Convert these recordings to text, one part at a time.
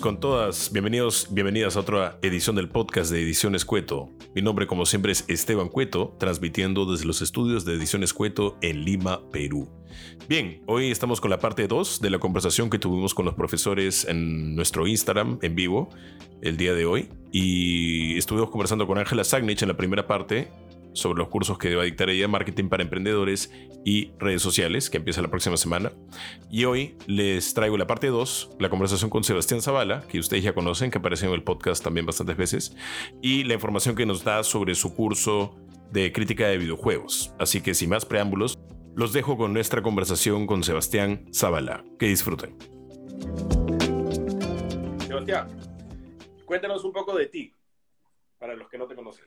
con todas. Bienvenidos, bienvenidas a otra edición del podcast de Ediciones Cueto. Mi nombre, como siempre, es Esteban Cueto, transmitiendo desde los estudios de Ediciones Cueto en Lima, Perú. Bien, hoy estamos con la parte 2 de la conversación que tuvimos con los profesores en nuestro Instagram en vivo el día de hoy. Y estuvimos conversando con Ángela Sagnich en la primera parte sobre los cursos que va a dictar ella, Marketing para Emprendedores y Redes Sociales, que empieza la próxima semana. Y hoy les traigo la parte 2, la conversación con Sebastián Zavala, que ustedes ya conocen, que apareció en el podcast también bastantes veces, y la información que nos da sobre su curso de crítica de videojuegos. Así que sin más preámbulos, los dejo con nuestra conversación con Sebastián Zavala. Que disfruten. Sebastián, cuéntanos un poco de ti, para los que no te conocen.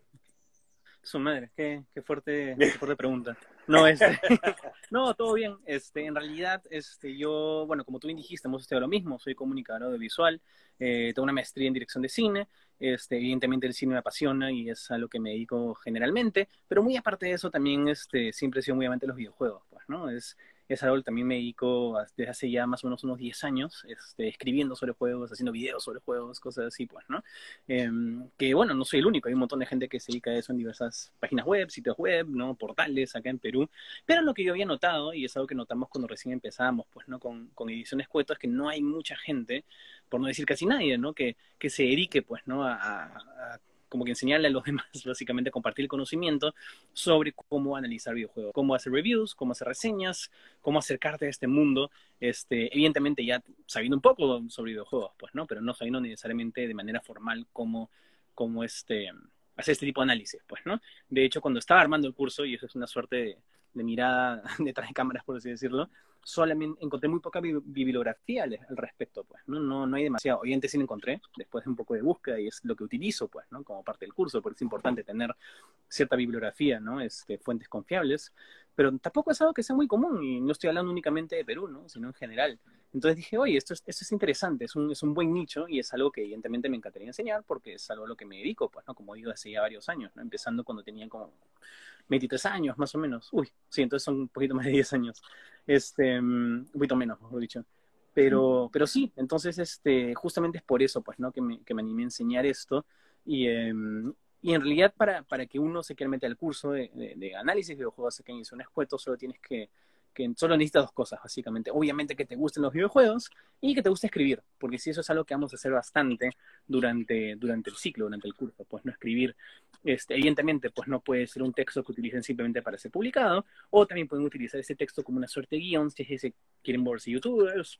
Su madre, qué, qué fuerte, qué fuerte pregunta. No, este, no, todo bien. Este, en realidad, este, yo, bueno, como tú bien dijiste, hemos estudiado lo mismo. Soy comunicador audiovisual, eh, tengo una maestría en dirección de cine. Este, evidentemente el cine me apasiona y es a lo que me dedico generalmente. Pero muy aparte de eso, también, este, siempre he sido muy amante de los videojuegos, pues, ¿no? Es, es algo que también me dedico desde hace ya más o menos unos 10 años, este, escribiendo sobre juegos, haciendo videos sobre juegos, cosas así, pues, ¿no? Em, que bueno, no soy el único, hay un montón de gente que se dedica a eso en diversas páginas web, sitios web, ¿no? Portales acá en Perú. Pero lo que yo había notado, y es algo que notamos cuando recién empezamos, pues, ¿no? Con, con ediciones cueto, es que no hay mucha gente, por no decir casi nadie, ¿no? Que, que se dedique, pues, ¿no? a, a como que enseñarle a los demás, básicamente compartir el conocimiento sobre cómo analizar videojuegos, cómo hacer reviews, cómo hacer reseñas, cómo acercarte a este mundo, este, evidentemente ya sabiendo un poco sobre videojuegos, pues, ¿no? Pero no sabiendo necesariamente de manera formal cómo, cómo este, hacer este tipo de análisis, pues, ¿no? De hecho, cuando estaba armando el curso, y eso es una suerte de, de mirada detrás de cámaras, por así decirlo, solamente encontré muy poca bibliografía al, respecto, pues, ¿no? ¿no? No hay demasiado. Obviamente sí lo encontré, después de un poco de búsqueda, y es lo que utilizo, pues, ¿no? Como parte del curso, porque es importante tener cierta bibliografía, ¿no? Este, fuentes confiables, pero tampoco es algo que sea muy común, y no estoy hablando únicamente de Perú, ¿no? Sino en general. Entonces dije, oye, esto es, esto es interesante, es un, es un buen nicho, y es algo que evidentemente me encantaría enseñar, porque es algo a lo que me dedico, pues, ¿no? Como digo, hace ya varios años, ¿no? Empezando cuando tenía como 23 años, más o menos. Uy, sí, entonces son un poquito más de 10 años. Este, mm, un poquito menos, mejor dicho. Pero, pero sí, entonces, este, justamente es por eso, pues, ¿no? Que me, que me animé a enseñar esto. Y, em, y en realidad, para, para que uno se quiera meter al curso de, de, análisis de videojuegos aquí en un Escueto, solo tienes que que solo necesitas dos cosas, básicamente. Obviamente que te gusten los videojuegos y que te guste escribir, porque si eso es algo que vamos a hacer bastante durante, durante el ciclo, durante el curso, pues no escribir, este, evidentemente, pues no puede ser un texto que utilicen simplemente para ser publicado, o también pueden utilizar ese texto como una suerte de guion, si se quieren volverse youtubers,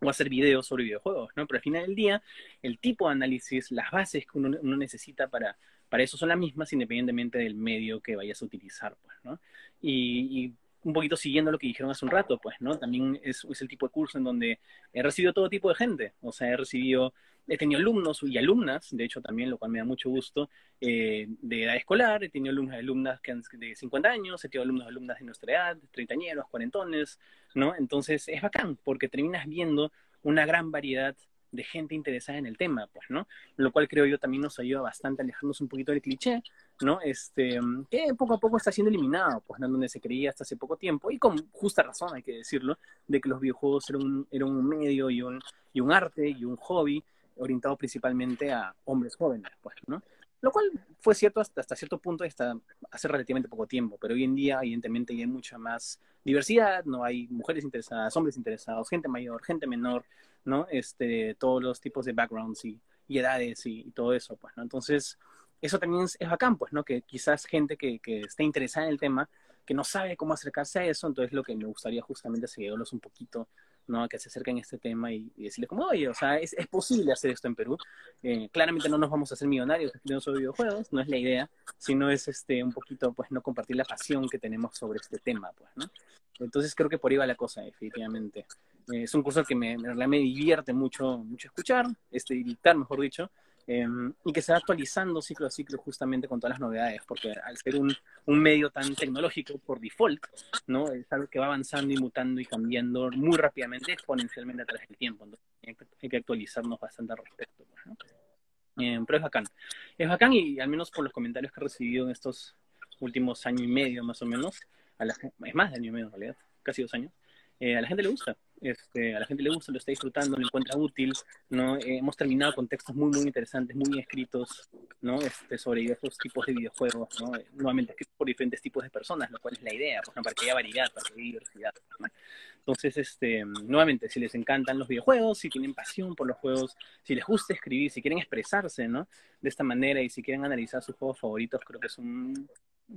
o hacer videos sobre videojuegos, ¿no? Pero al final del día, el tipo de análisis, las bases que uno, necesita para, para eso son las mismas, independientemente del medio que vayas a utilizar, pues, ¿no? Y, y un poquito siguiendo lo que dijeron hace un rato, pues, ¿no? También es, es, el tipo de curso en donde he recibido todo tipo de gente, o sea, he recibido, he tenido alumnos y alumnas, de hecho también, lo cual me da mucho gusto, eh, de edad escolar, he tenido alumnos y alumnas que de 50 años, he tenido alumnos y alumnas de nuestra edad, treintañeros, cuarentones, ¿no? Entonces es bacán, porque terminas viendo una gran variedad de gente interesada en el tema, pues, ¿no? Lo cual creo yo también nos ayuda bastante a alejarnos un poquito del cliché, ¿no? Este, que poco a poco está siendo eliminado, pues, ¿no? Donde se creía hasta hace poco tiempo, y con justa razón, hay que decirlo, de que los videojuegos eran un, eran un medio y un, y un arte y un hobby orientado principalmente a hombres jóvenes, pues, ¿no? Lo cual fue cierto hasta, hasta cierto punto hasta hace relativamente poco tiempo, pero hoy en día evidentemente hay mucha más diversidad, no hay mujeres interesadas, hombres interesados, gente mayor, gente menor, ¿no? Este, todos los tipos de backgrounds y, edades y, todo eso, pues, ¿no? Entonces, eso también es, bacán, pues, ¿no? Que quizás gente que, que esté interesada en el tema, que no sabe cómo acercarse a eso, entonces lo que me gustaría justamente es un poquito ¿no? que se acerquen a este tema y, decirles como, oye, o sea, es, es posible hacer esto en Perú. Eh, claramente no nos vamos a hacer millonarios escribiendo sobre videojuegos, no es la idea, sino es este, un poquito, pues, no compartir la pasión que tenemos sobre este tema, pues, ¿no? Entonces creo que por ahí va la cosa, definitivamente. Eh, es un curso que me, me, me divierte mucho, mucho escuchar, este, dictar, mejor dicho, Em, y que se va actualizando ciclo a ciclo justamente con todas las novedades, porque al ser un, un, medio tan tecnológico por default, ¿no? Es algo que va avanzando y mutando y cambiando muy rápidamente, exponencialmente a través del tiempo. Entonces hay que actualizarnos bastante al respecto. Pues, ¿no? Em, pero es bacán. Es bacán y al menos por los comentarios que he recibido en estos últimos años y medio más o menos, a la, es más de año y medio en realidad, casi dos años, eh, a la gente le gusta. Este, a la gente le gusta, lo está disfrutando, lo encuentra útil, ¿no? Eh, hemos terminado con textos muy, muy interesantes, muy escritos, ¿no? Este, sobre diversos tipos de videojuegos, ¿no? Nuevamente escritos por diferentes tipos de personas, lo cual es la idea, por ejemplo, para que haya variedad, para que haya diversidad, Entonces, este, nuevamente, si les encantan los videojuegos, si tienen pasión por los juegos, si les gusta escribir, si quieren expresarse, ¿no? De esta manera y si quieren analizar sus juegos favoritos, creo que es un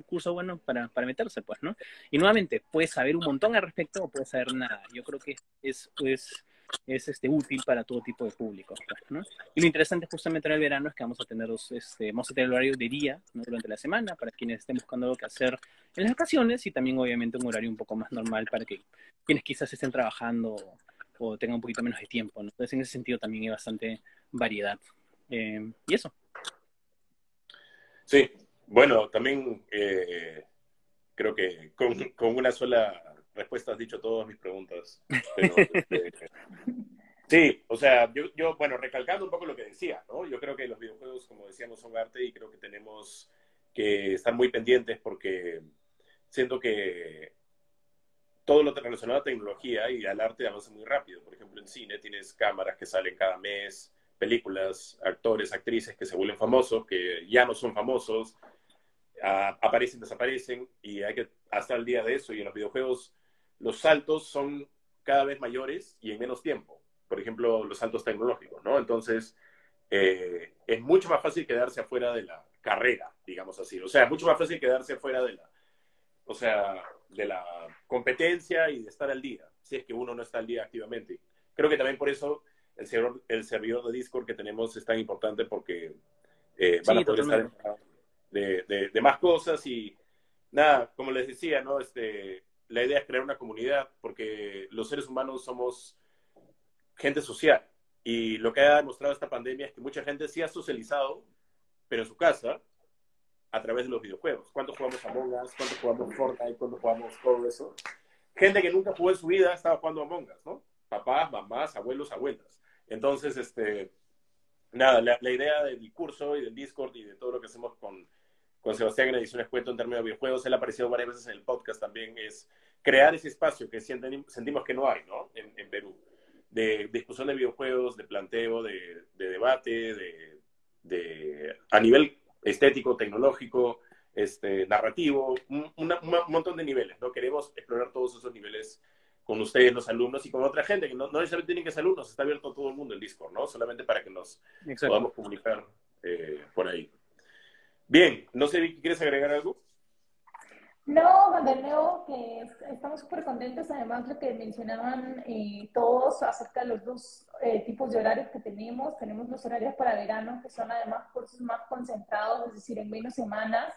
curso bueno para, para meterse, pues, ¿no? Y nuevamente, puedes saber un montón al respecto o puedes saber nada. Yo creo que es, es, es este, útil para todo tipo de público, ¿no? Y lo interesante justamente en el verano es que vamos a tener, este, vamos a tener el horario de día durante la semana para quienes estén buscando algo que hacer en las vacaciones y también obviamente un horario un poco más normal para que quienes quizás estén trabajando o, tengan un poquito menos de tiempo. Entonces en ese sentido también hay bastante variedad. Eh, y eso. Sí, bueno, también eh, creo que con, una sola respuesta has dicho todas mis preguntas. Este, sí, o sea, yo, yo, bueno, recalcando un poco lo que decía, ¿no? Yo creo que los videojuegos, como decíamos, son arte y creo que tenemos que estar muy pendientes porque siento que todo lo relacionado a tecnología y al arte avanza muy rápido. Por ejemplo, en cine tienes cámaras que salen cada mes, películas, actores, actrices que se vuelven famosos, que ya no son famosos, aparecen, desaparecen y hay que hasta el día de eso. Y en los videojuegos los saltos son cada vez mayores y en menos tiempo. Por ejemplo, los saltos tecnológicos, ¿no? Entonces, eh, es mucho más fácil quedarse afuera de la carrera, digamos así. O sea, mucho más fácil quedarse afuera de la, o sea, de la competencia y de estar al día, si es que uno no está al día activamente. Creo que también por eso el servidor, el servidor de Discord que tenemos es tan importante porque eh, van a poder estar de, de, más cosas y nada, como les decía, ¿no? Este, la idea es crear una comunidad porque los seres humanos somos gente social y lo que ha demostrado esta pandemia es que mucha gente sí ha socializado, pero en su casa, a través de los videojuegos. ¿Cuántos jugamos Among Us? ¿Cuántos jugamos Fortnite? ¿Cuántos jugamos todo eso? Gente que nunca jugó en su vida estaba jugando Among Us, ¿no? Papás, mamás, abuelos, abuelas. Entonces, este, nada, la, la idea del curso y del Discord y de todo lo que hacemos con con Sebastián en Ediciones Cuento en términos de videojuegos, él ha aparecido varias veces en el podcast también, es crear ese espacio que sentimos que no hay, ¿no? En, Perú, de discusión de videojuegos, de planteo, de, debate, de, a nivel estético, tecnológico, este, narrativo, un, montón de niveles, ¿no? Queremos explorar todos esos niveles con ustedes, los alumnos, y con otra gente, que no, no necesariamente tienen que ser alumnos, está abierto a todo el mundo el Discord, ¿no? Solamente para que nos podamos comunicar eh, por ahí. Bien, no sé, Vicky, ¿quieres agregar algo? No, nuevo, que estamos súper contentos. Además, lo que mencionaban eh, todos acerca de los dos eh, tipos de horarios que tenemos. Tenemos los horarios para verano, que son además cursos más concentrados, es decir, en menos semanas,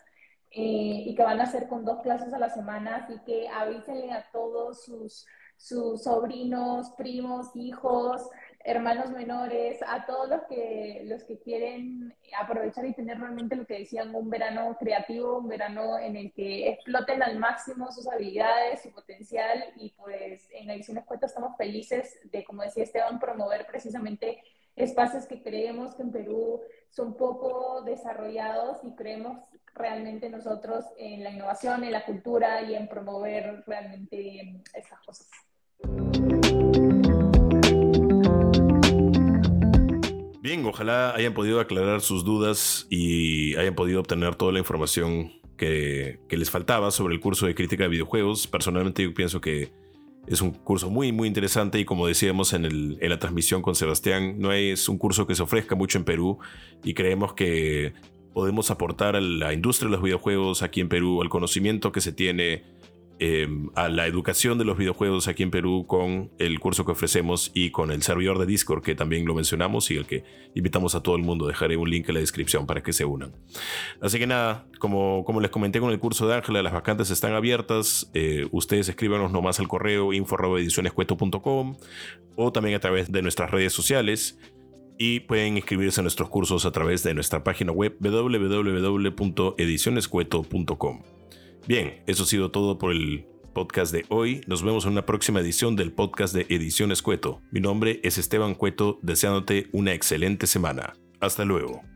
eh, y que van a ser con dos clases a la semana. Así que avísenle a todos sus sobrinos, primos, hijos, hermanos menores, a todos los que, los que quieren aprovechar y tener realmente lo que decían, un verano creativo, un verano en el que exploten al máximo sus habilidades, su potencial y pues en Ediciones Cuentas estamos felices de, como decía Esteban, promover precisamente espacios que creemos que en Perú son poco desarrollados y creemos realmente nosotros en la innovación, en la cultura y en promover realmente estas cosas. Ojalá hayan podido aclarar sus dudas y hayan podido obtener toda la información que, les faltaba sobre el curso de crítica de videojuegos. Personalmente yo pienso que es un curso muy, muy interesante y como decíamos en, el, la transmisión con Sebastián, no es un curso que se ofrezca mucho en Perú y creemos que podemos aportar a la industria de los videojuegos aquí en Perú, al conocimiento que se tiene Em, a la educación de los videojuegos aquí en Perú con el curso que ofrecemos y con el servidor de Discord que también lo mencionamos y el que invitamos a todo el mundo. Dejaré un link en la descripción para que se unan. Así que nada, como, como les comenté con el curso de Ángela, las vacantes están abiertas. Eh, ustedes escríbanos nomás al correo info.edicionescueto.com o también a través de nuestras redes sociales y pueden inscribirse a nuestros cursos a través de nuestra página web www.edicionescueto.com. Bien, eso ha sido todo por el podcast de hoy. Nos vemos en una próxima edición del podcast de Ediciones Cueto. Mi nombre es Esteban Cueto, deseándote una excelente semana. Hasta luego.